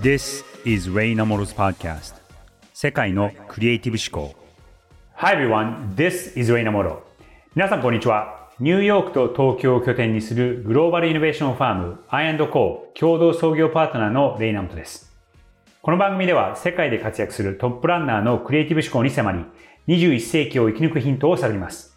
This is Ray Namoro's podcast. 世界のクリエイティブ思考。Hi everyone, this is Ray Namoro. 皆さんこんにちは。ニューヨークと東京を拠点にするグローバルイノベーションファーム I&Co 共同創業パートナーのレイナモトです。この番組では世界で活躍するトップランナーのクリエイティブ思考に迫り21世紀を生き抜くヒントを探ります。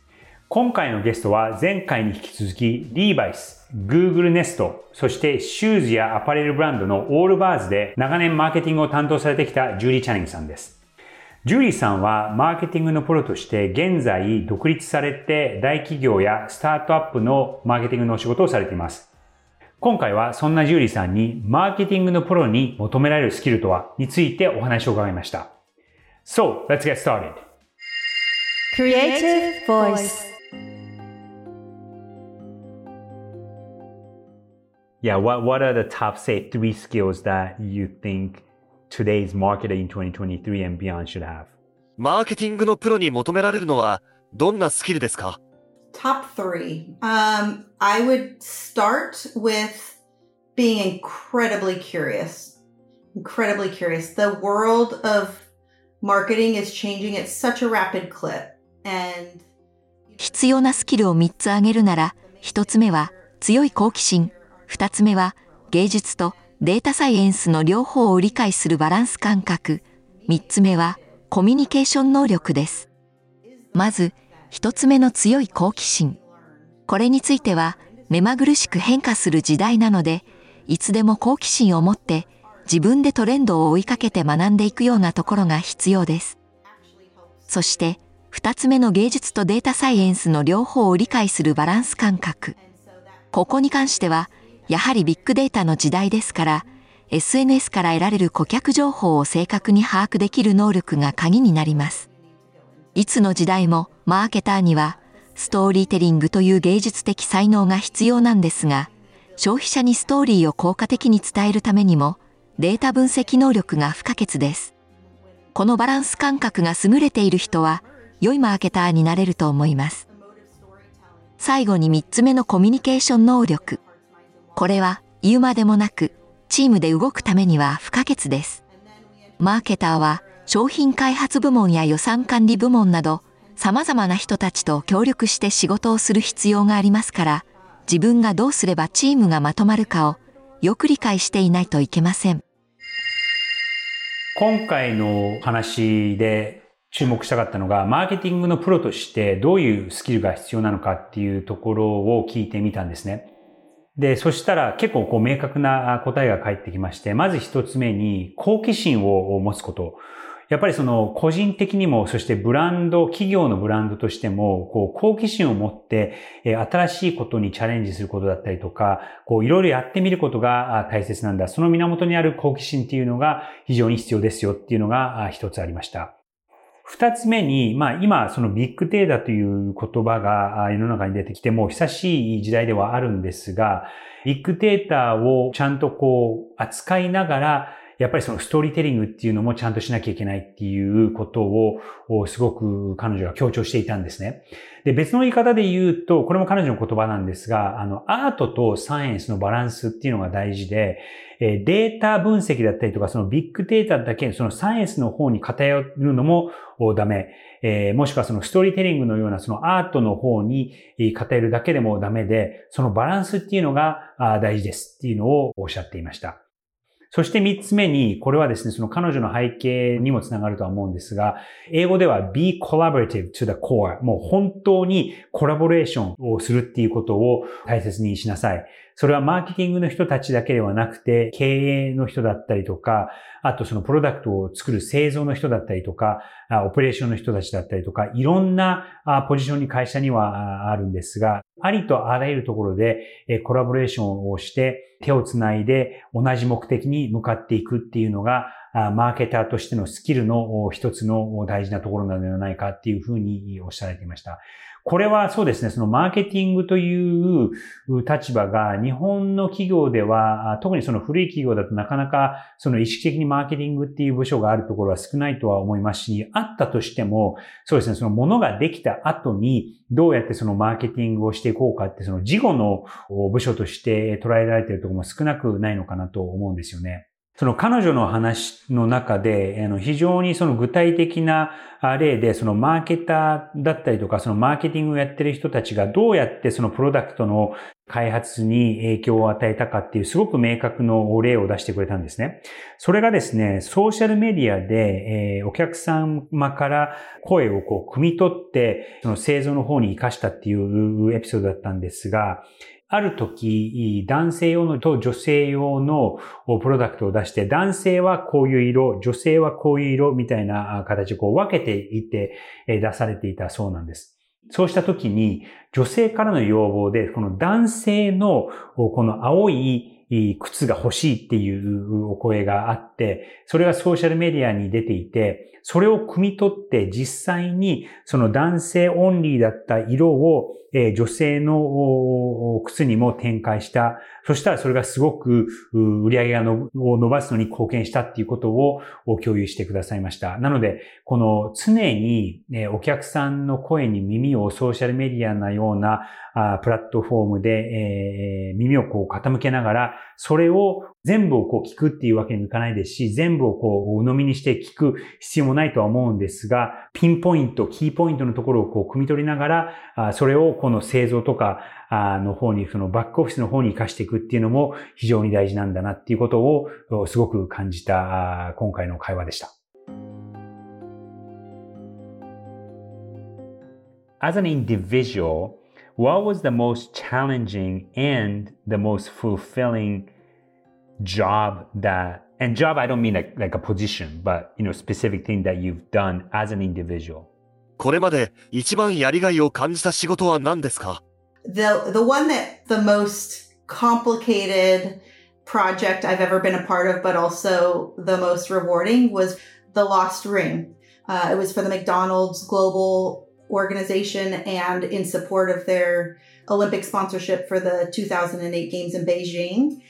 今回のゲストは前回に引き続きリーバイス、Google Nest、そしてシューズやアパレルブランドのオールバーズで長年マーケティングを担当されてきたジュリー・チャニングさんです。ジュリーさんはマーケティングのプロとして現在独立されて大企業やスタートアップのマーケティングのお仕事をされています。今回はそんなジュリーさんにマーケティングのプロに求められるスキルとはについてお話を伺いました。So, let's get started. Creative Voice yeah, what what are the top say three skills that you think today's marketer in 2023 and beyond should have? マーケティングのプロに求められるのはどんなスキルですか Top three. Um, I would start with being incredibly curious. Incredibly curious. The world of marketing is changing at such a rapid clip. And 必要なスキルを3つ挙げるなら、1つ目は強い好奇心。2つ目は芸術とデータサイエンスの両方を理解するバランス感覚。3つ目はコミュニケーション能力です。まず1つ目の強い好奇心。これについては目まぐるしく変化する時代なのでいつでも好奇心を持って自分でトレンドを追いかけて学んでいくようなところが必要です。そして2つ目の芸術とデータサイエンスの両方を理解するバランス感覚。ここに関してはやはりビッグデータの時代ですから、SNS から得られる顧客情報を正確に把握できる能力が鍵になります。いつの時代もマーケターにはストーリーテリングという芸術的才能が必要なんですが、消費者にストーリーを効果的に伝えるためにもデータ分析能力が不可欠です。このバランス感覚が優れている人は良いマーケターになれると思います。最後に3つ目のコミュニケーション能力。これは言うまでもなく、チームで動くためには不可欠です。マーケターは商品開発部門や予算管理部門など、様々な人たちと協力して仕事をする必要がありますから、自分がどうすればチームがまとまるかをよく理解していないといけません。今回の話で注目したかったのが、マーケティングのプロとしてどういうスキルが必要なのかっていうところを聞いてみたんですね。で、そしたら結構こう明確な答えが返ってきまして、まず一つ目に好奇心を持つこと。やっぱりその個人的にも、そしてブランド、企業のブランドとしても、こう好奇心を持って、新しいことにチャレンジすることだったりとか、こういろいろやってみることが大切なんだ。その源にある好奇心っていうのが非常に必要ですよっていうのが一つありました。二つ目に、まあ今、そのビッグデータという言葉が世の中に出てきても久しい時代ではあるんですが、ビッグデータをちゃんとこう扱いながら、やっぱりそのストーリーテリングっていうのもちゃんとしなきゃいけないっていうことをすごく彼女は強調していたんですね。で、別の言い方で言うと、これも彼女の言葉なんですが、あの、アートとサイエンスのバランスっていうのが大事で、データ分析だったりとか、そのビッグデータだけ、そのサイエンスの方に偏るのもダメ。え、もしくはそのストーリーテリングのようなそのアートの方に偏るだけでもダメで、そのバランスっていうのが大事ですっていうのをおっしゃっていました。そして三つ目に、これはですね、その彼女の背景にもつながるとは思うんですが、英語では be collaborative to the core。もう本当にコラボレーションをするっていうことを大切にしなさい。それはマーケティングの人たちだけではなくて、経営の人だったりとか、あとそのプロダクトを作る製造の人だったりとか、オペレーションの人たちだったりとか、いろんなポジションに会社にはあるんですが、ありとあらゆるところでコラボレーションをして手をつないで同じ目的に向かっていくっていうのが、マーケターとしてのスキルの一つの大事なところなのではないかっていうふうにおっしゃられていました。これはそうですね、そのマーケティングという立場が日本の企業では、特にその古い企業だとなかなかその意識的にマーケティングっていう部署があるところは少ないとは思いますし、あったとしても、そうですね、そのものができた後にどうやってそのマーケティングをしていこうかって、その事後の部署として捉えられているところも少なくないのかなと思うんですよね。その彼女の話の中で、あの非常にその具体的な例で、そのマーケターだったりとか、そのマーケティングをやってる人たちがどうやってそのプロダクトの開発に影響を与えたかっていうすごく明確の例を出してくれたんですね。それがですね、ソーシャルメディアで、え、お客様から声をこう、汲み取って、その製造の方に活かしたっていうエピソードだったんですが、ある時、男性用のと女性用のプロダクトを出して、男性はこういう色、女性はこういう色みたいな形をこう分けていって出されていたそうなんです。そうした時に、女性からの要望で、この男性のこの青い靴が欲しいっていうお声があって、それがソーシャルメディアに出ていて、それを汲み取って実際にその男性オンリーだった色を女性の靴にも展開した。そしたらそれがすごく売り上げがのを伸ばすのに貢献したっていうことを共有してくださいました。なので、この常にお客さんの声に耳をソーシャルメディアのようなプラットフォームで耳をこう傾けながら、それを全部をこう聞くっていうわけにもいかないですし、全部をこう鵜呑みにして聞く必要もないとは思うんですが、ピンポイント、キーポイントのところをこう汲み取りながら、それをこの製造とかの方に、そのバックオフィスの方に活かしていくっていうのも非常に大事なんだなっていうことをすごく感じた今回の会話でした。As an individual, what was the most challenging and the most fulfilling job that and job I don't mean like, like a position but you know specific thing that you've done as an individual これまで一番やりがいを感じた仕事は何ですか The the one that the most complicated project I've ever been a part of but also the most rewarding was the Lost Ring. Uh, it was for the McDonald's global organization and in support of their Olympic sponsorship for the 2008 Games in Beijing.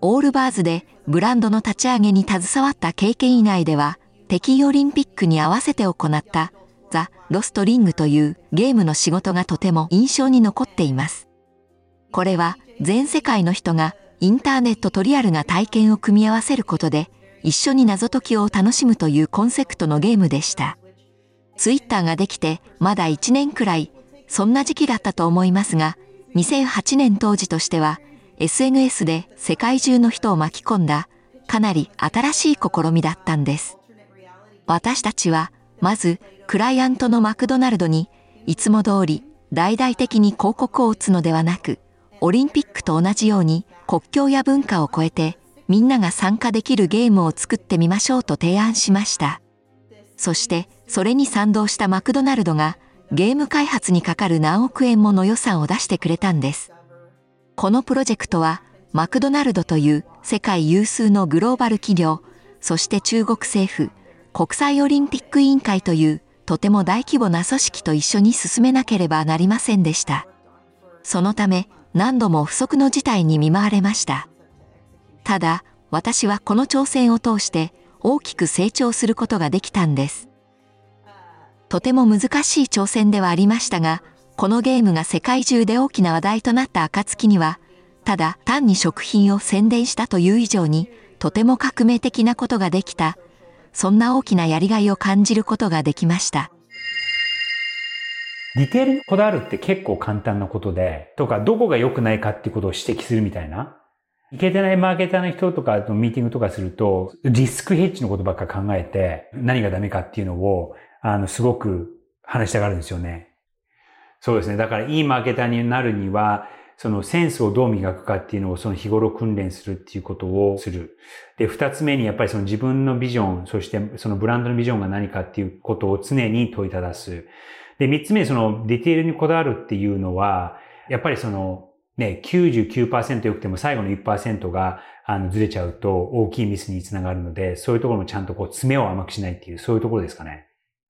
オールバーズでブランドの立ち上げに携わった経験以外では、北京オリンピックに合わせて行ったザ・ロストリングというゲームの仕事がとても印象に残っています。これは全世界の人がインターネットとリアルな体験を組み合わせることで一緒に謎解きを楽しむというコンセプトのゲームでした。ツイッターができてまだ1年くらい、そんな時期だったと思いますが、2008年当時としては、SNS で世界中の人を巻き込んだ、かなり新しい試みだったんです。私たちは、まず、クライアントのマクドナルドに、いつも通り、大々的に広告を打つのではなく、オリンピックと同じように国境や文化を超えて、みんなが参加できるゲームを作ってみましょうと提案しました。そしてそれに賛同したマクドナルドがゲーム開発にかかる何億円もの予算を出してくれたんです。このプロジェクトはマクドナルドという世界有数のグローバル企業、そして中国政府、国際オリンピック委員会というとても大規模な組織と一緒に進めなければなりませんでした。そのため何度も不測の事態に見舞われました。ただ、私はこの挑戦を通して大きく成長することができたんです。とても難しい挑戦ではありましたが、このゲームが世界中で大きな話題となった暁には、ただ単に食品を宣伝したという以上に、とても革命的なことができた、そんな大きなやりがいを感じることができました。ディテールにこだわるって結構簡単なことで、とかどこが良くないかっていうことを指摘するみたいな。いけてないマーケターの人とかとミーティングとかすると、リスクヘッジのことばっか考えて、何がダメかっていうのを、あの、すごく話したがるんですよね。そうですね。だからいいマーケターになるには、そのセンスをどう磨くかっていうのをその日頃訓練するっていうことをする。で、二つ目にやっぱりその自分のビジョン、そしてそのブランドのビジョンが何かっていうことを常に問いただす。で、三つ目そのディテールにこだわるっていうのは、やっぱりそのね、99%良くても最後の1%があのずれちゃうと大きいミスにつながるので、そういうところもちゃんとこう爪を甘くしないっていう、そういうところですかね。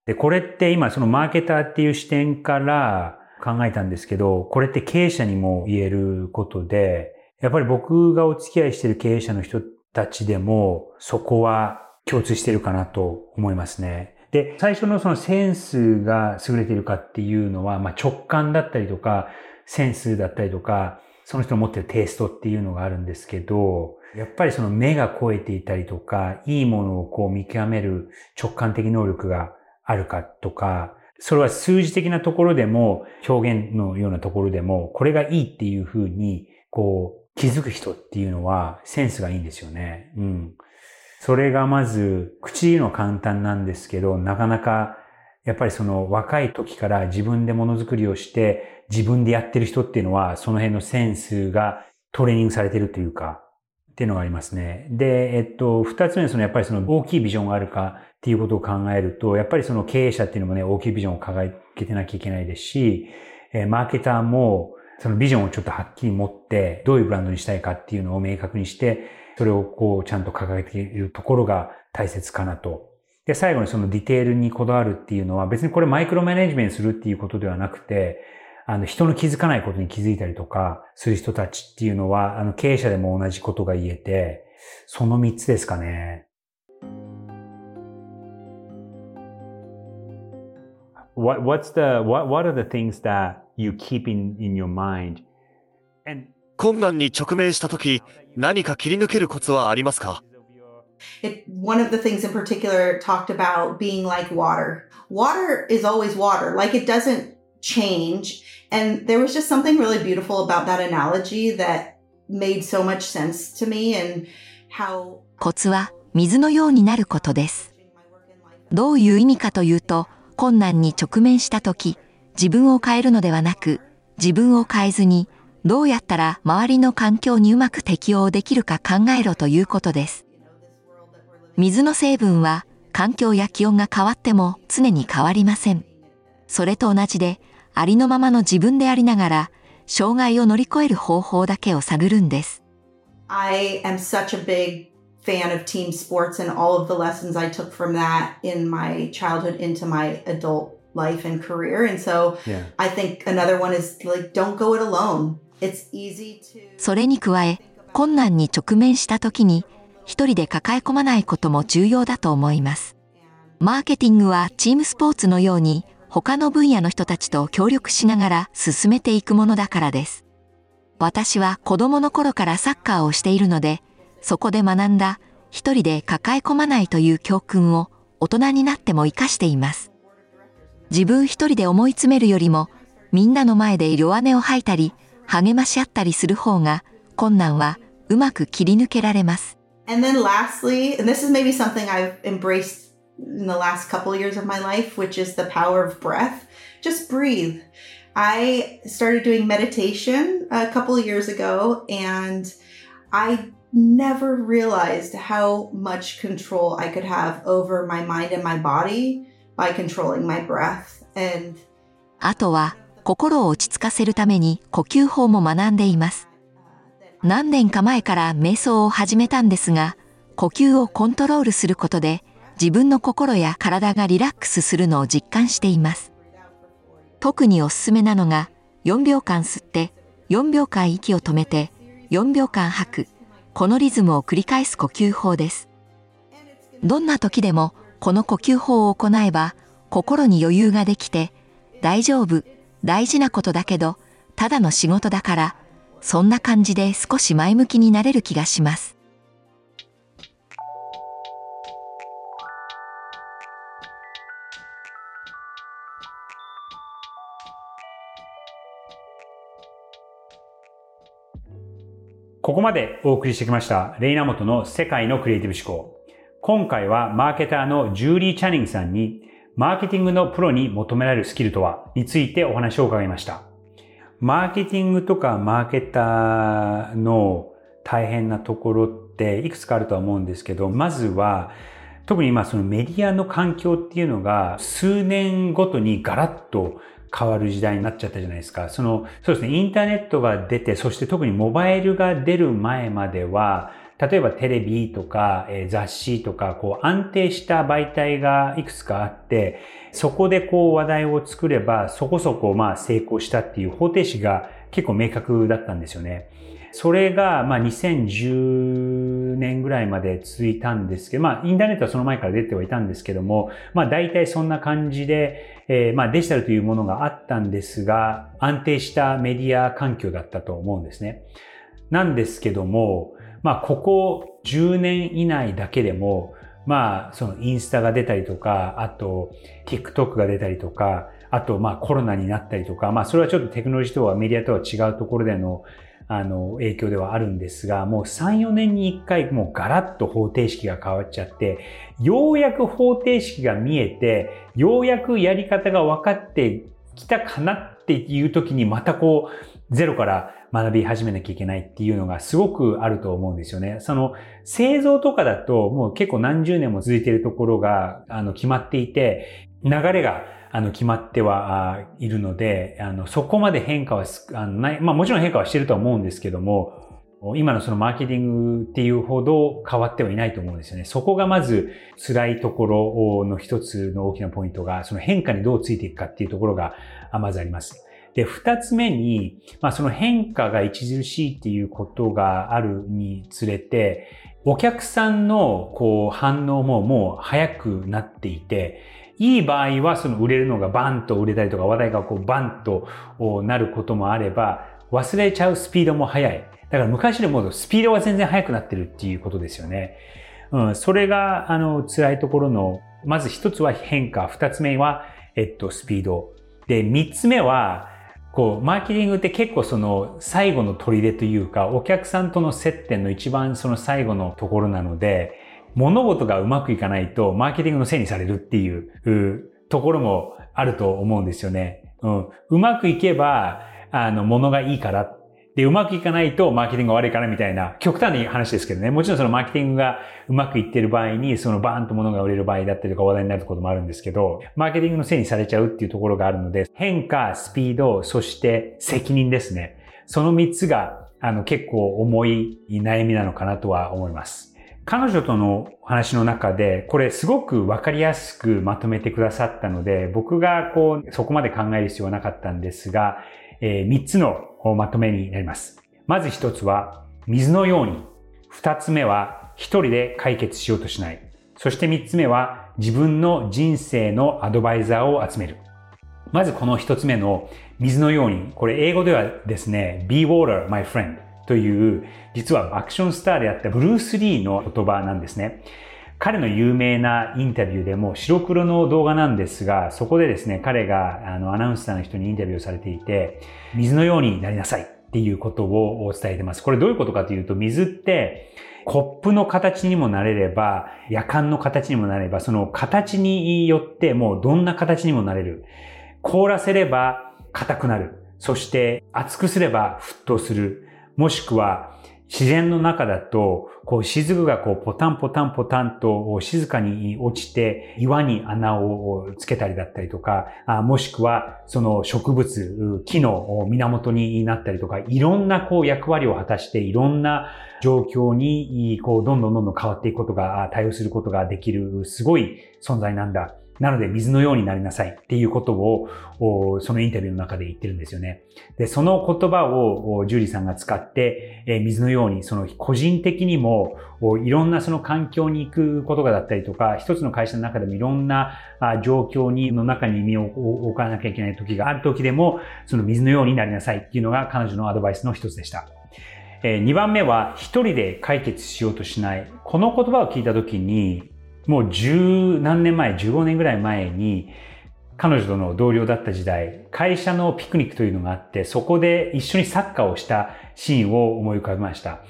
で、これって今そのマーケターっていう視点から考えたんですけど、これって経営者にも言えることで、やっぱり僕がお付き合いしている経営者の人たちでも、そこは共通してるかなと思いますね。で、最初のそのセンスが優れているかっていうのは、まあ、直感だったりとか、センスだったりとか、その人の持ってるテイストっていうのがあるんですけど、やっぱりその目が超えていたりとか、いいものをこう見極める直感的能力があるかとか、それは数字的なところでも、表現のようなところでも、これがいいっていうふうに、こう、気づく人っていうのはセンスがいいんですよね。うん。それがまず、口言うの簡単なんですけど、なかなか、やっぱりその若い時から自分でものづくりをして自分でやってる人っていうのは、その辺のセンスがトレーニングされてるというか、っていうのがありますね。で、えっと、二つ目はそのやっぱりその大きいビジョンがあるかっていうことを考えると、やっぱりその経営者っていうのもね、大きいビジョンを掲げてなきゃいけないですし、えマーケターもそのビジョンをちょっとはっきり持って、どういうブランドにしたいかっていうのを明確にして、それをこうちゃんと掲げているところが大切かなと。で、最後にそのディテールにこだわるっていうのは別にこれマイクロマネジメントするっていうことではなくて、あの、人の気づかないことに気づいたりとかする人たちっていうのは、あの、経営者でも同じことが言えて、その三つですかね。What, what's the, what, what are the things that you keep in, in your mind? And 困難に直面したとき、何か切り抜けるコツはありますか It, one of the things in particular talked about being like water. Water is always water. Like it doesn't change. And there was just something really beautiful about that analogy that made so much sense to me and how コツは水のようになることです。どういう意味かというと、困難に直面した時、自分を変えるのではなく、自分を変えずに、どうやったら周りの環境にうまく適応できるか考えろということです。水の成分は環境や気温が変わっても常に変わりません。それと同じで、ありのままの自分でありながら、障害を乗り越える方法だけを探るんです。I am such a big fan of team sports and all of the lessons I took from that in my childhood into my adult life and career. And so yeah. I think another one is like, don't go it alone. It's easy to. それに加え、困難に直面した時に、一人で抱え込まないことも重要だと思います。マーケティングはチームスポーツのように他の分野の人たちと協力しながら進めていくものだからです。私は子供の頃からサッカーをしているので、そこで学んだ一人で抱え込まないという教訓を大人になっても活かしています。自分一人で思い詰めるよりも、みんなの前で弱音を吐いたり、励まし合ったりする方が、困難はうまく切り抜けられます。And then lastly, and this is maybe something I've embraced in the last couple of years of my life, which is the power of breath. Just breathe. I started doing meditation a couple of years ago and I never realized how much control I could have over my mind and my body by controlling my breath. And あとは心を落ち着かせるために呼吸法も学んでいます。何年か前から瞑想を始めたんですが、呼吸をコントロールすることで 自分の心や体がリラックスするのを実感しています。特におすすめなのが4秒間吸って4秒間息を止めて4秒間吐くこのリズムを繰り返す呼吸法です。どんな時でもこの呼吸法を行えば心に余裕ができて大丈夫大事なことだけどただの仕事だからそんな感じで少し前向きになれる気がします。ここまでお送りしてきました、レイナモトの世界のクリエイティブ思考。今回はマーケターのジューリー・チャニングさんに、マーケティングのプロに求められるスキルとはについてお話を伺いました。マーケティングとかマーケターの大変なところっていくつかあるとは思うんですけど、まずは、特に今そのメディアの環境っていうのが数年ごとにガラッと変わる時代になっちゃったじゃないですか。その、そうですね、インターネットが出て、そして特にモバイルが出る前までは、例えばテレビとか、え、雑誌とか、こう安定した媒体がいくつかあって、そこでこう話題を作れば、そこそこまあ成功したっていう方程式が結構明確だったんですよね。それが、まあ2010 20年ぐらいまで続いたんですけど、まあ、インターネットはその前から出てはいたんですけども、まあ、大体そんな感じで、えー、まあ、デジタルというものがあったんですが、安定したメディア環境だったと思うんですね。なんですけども、まあ、ここ10年以内だけでも、まあ、そのインスタが出たりとか、あと、TikTok が出たりとか、あと、まあ、コロナになったりとか、まあ、それはちょっとテクノロジーとはメディアとは違うところでの、あの、影響ではあるんですが、もう3、4年に1回、もうガラッと方程式が変わっちゃって、ようやく方程式が見えて、ようやくやり方が分かってきたかなっていう時に、またこう、ゼロから学び始めなきゃいけないっていうのがすごくあると思うんですよね。その製造とかだともう結構何十年も続いているところがあの決まっていて、流れがあの決まってはいるので、あのそこまで変化はあのない、まあもちろん変化はしてるとは思うんですけども、今のそのマーケティングっていうほど変わってはいないと思うんですよね。そこがまず辛いところの一つの大きなポイントが、その変化にどうついていくかっていうところがまずあります。で、二つ目に、まあその変化が著しいっていうことがあるにつれて、お客さんのこう反応ももう早くなっていて、いい場合はその売れるのがバンと売れたりとか話題がこうバンとなることもあれば、忘れちゃうスピードも速い。だから昔でもスピードが全然速くなってるっていうことですよね。うん、それがあの辛いところの、まず一つは変化、二つ目は、えっと、スピード。で、三つ目は、こう、マーケティングって結構その最後の砦というか、お客さんとの接点の一番その最後のところなので、物事がうまくいかないと、マーケティングのせいにされるっていうところもあると思うんですよね。うん。うまくいけば、あの、物がいいからで、うまくいかないとマーケティングが悪いからみたいな、極端な話ですけどね。もちろんそのマーケティングがうまくいってる場合に、そのバーンと物が売れる場合だったりとか話題になることもあるんですけど、マーケティングのせいにされちゃうっていうところがあるので、変化、スピード、そして責任ですね。その3つが、あの、結構重い悩みなのかなとは思います。彼女との話の中で、これすごくわかりやすくまとめてくださったので、僕がこう、そこまで考える必要はなかったんですが、えー、3つのまとめになります。まず1つは、水のように。2つ目は、1人で解決しようとしない。そして3つ目は、自分の人生のアドバイザーを集める。まずこの1つ目の水のように、これ英語ではですね、be water, my friend という、実はアクションスターであったブルース・リーの言葉なんですね。彼の有名なインタビューでも白黒の動画なんですが、そこでですね、彼があのアナウンサーの人にインタビューをされていて、水のようになりなさいっていうことを伝えてます。これどういうことかというと、水ってコップの形にもなれれば、夜間の形にもなれば、その形によってもうどんな形にもなれる。凍らせれば硬くなる。そして熱くすれば沸騰する。もしくは自然の中だと、こう、雫がこう、ポタンポタンポタンと静かに落ちて、岩に穴をつけたりだったりとか、もしくは、その植物、木の源になったりとか、いろんなこう、役割を果たして、いろんな状況に、こう、どんどんどんどん変わっていくことが、対応することができる、すごい存在なんだ。なので水のようになりなさいっていうことを、そのインタビューの中で言ってるんですよね。で、その言葉をジュリーさんが使って、水のように、その個人的にも、いろんなその環境に行くことがだったりとか、一つの会社の中でもいろんな状況に、の中に身を置かなきゃいけない時がある時でも、その水のようになりなさいっていうのが彼女のアドバイスの一つでした。2番目は、一人で解決しようとしない。この言葉を聞いた時に、もう十何年前、15年ぐらい前に、彼女との同僚だった時代、会社のピクニックというのがあって、そこで一緒にサッカーをしたシーンを思い浮かべました。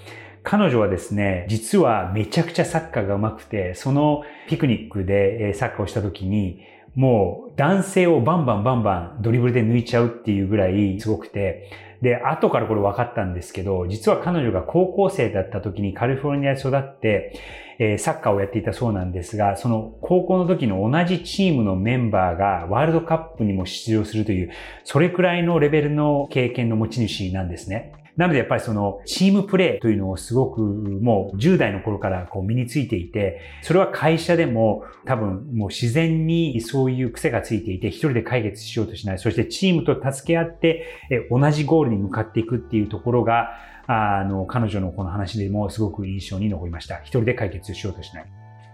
彼女はですね、実はめちゃくちゃサッカーが上手くて、そのピクニックでサッカーをした時に、もう男性をバンバンバンバンドリブルで抜いちゃうっていうぐらいすごくて、で、後からこれ分かったんですけど、実は彼女が高校生だった時にカリフォルニアで育って、えー、サッカーをやっていたそうなんですが、その高校の時の同じチームのメンバーがワールドカップにも出場するという、それくらいのレベルの経験の持ち主なんですね。なのでやっぱりそのチームプレーというのをすごくもう10代の頃からこう身についていて、それは会社でも多分もう自然にそういう癖がついていて一人で解決しようとしない。そしてチームと助け合って同じゴールに向かっていくっていうところがあの、彼女のこの話でもすごく印象に残りました。一人で解決しようとしない。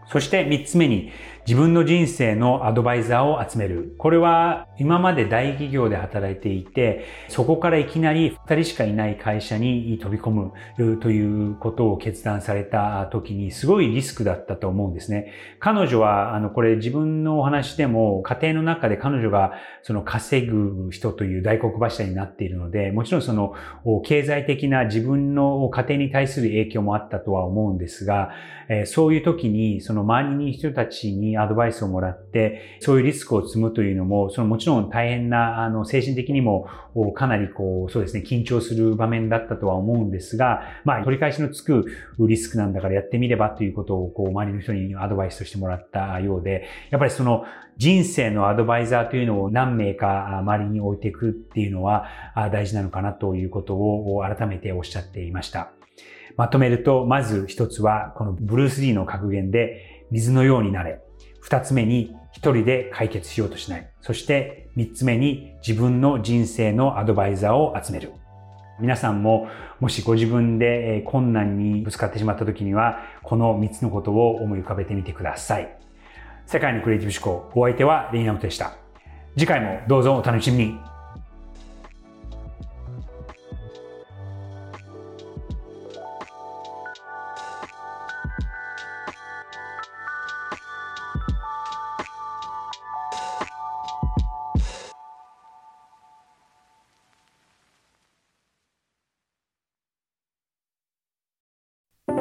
そして三つ目に自分の人生のアドバイザーを集める。これは今まで大企業で働いていて、そこからいきなり二人しかいない会社に飛び込むということを決断された時にすごいリスクだったと思うんですね。彼女は、あの、これ自分のお話でも家庭の中で彼女がその稼ぐ人という大黒柱になっているので、もちろんその経済的な自分の家庭に対する影響もあったとは思うんですが、そういう時にその周りに人たちにアドバイスをもらって、そういうリスクを積むというのも、そのもちろん大変な、あの、精神的にもかなりこう、そうですね、緊張する場面だったとは思うんですが、まあ、取り返しのつくリスクなんだからやってみればということを、こう、周りの人にアドバイスとしてもらったようで、やっぱりその、人生のアドバイザーというのを何名か周りに置いていくっていうのは大事なのかなということを改めておっしゃっていました。まとめると、まず一つは、このブルース・リーの格言で、水のようになれ。二つ目に、一人で解決しようとしない。そして三つ目に自分の人生のアドバイザーを集める。皆さんももしご自分で困難にぶつかってしまった時には、この三つのことを思い浮かべてみてください。世界のクリエイティブ思考、お相手はレイナウトでした。次回もどうぞお楽しみに。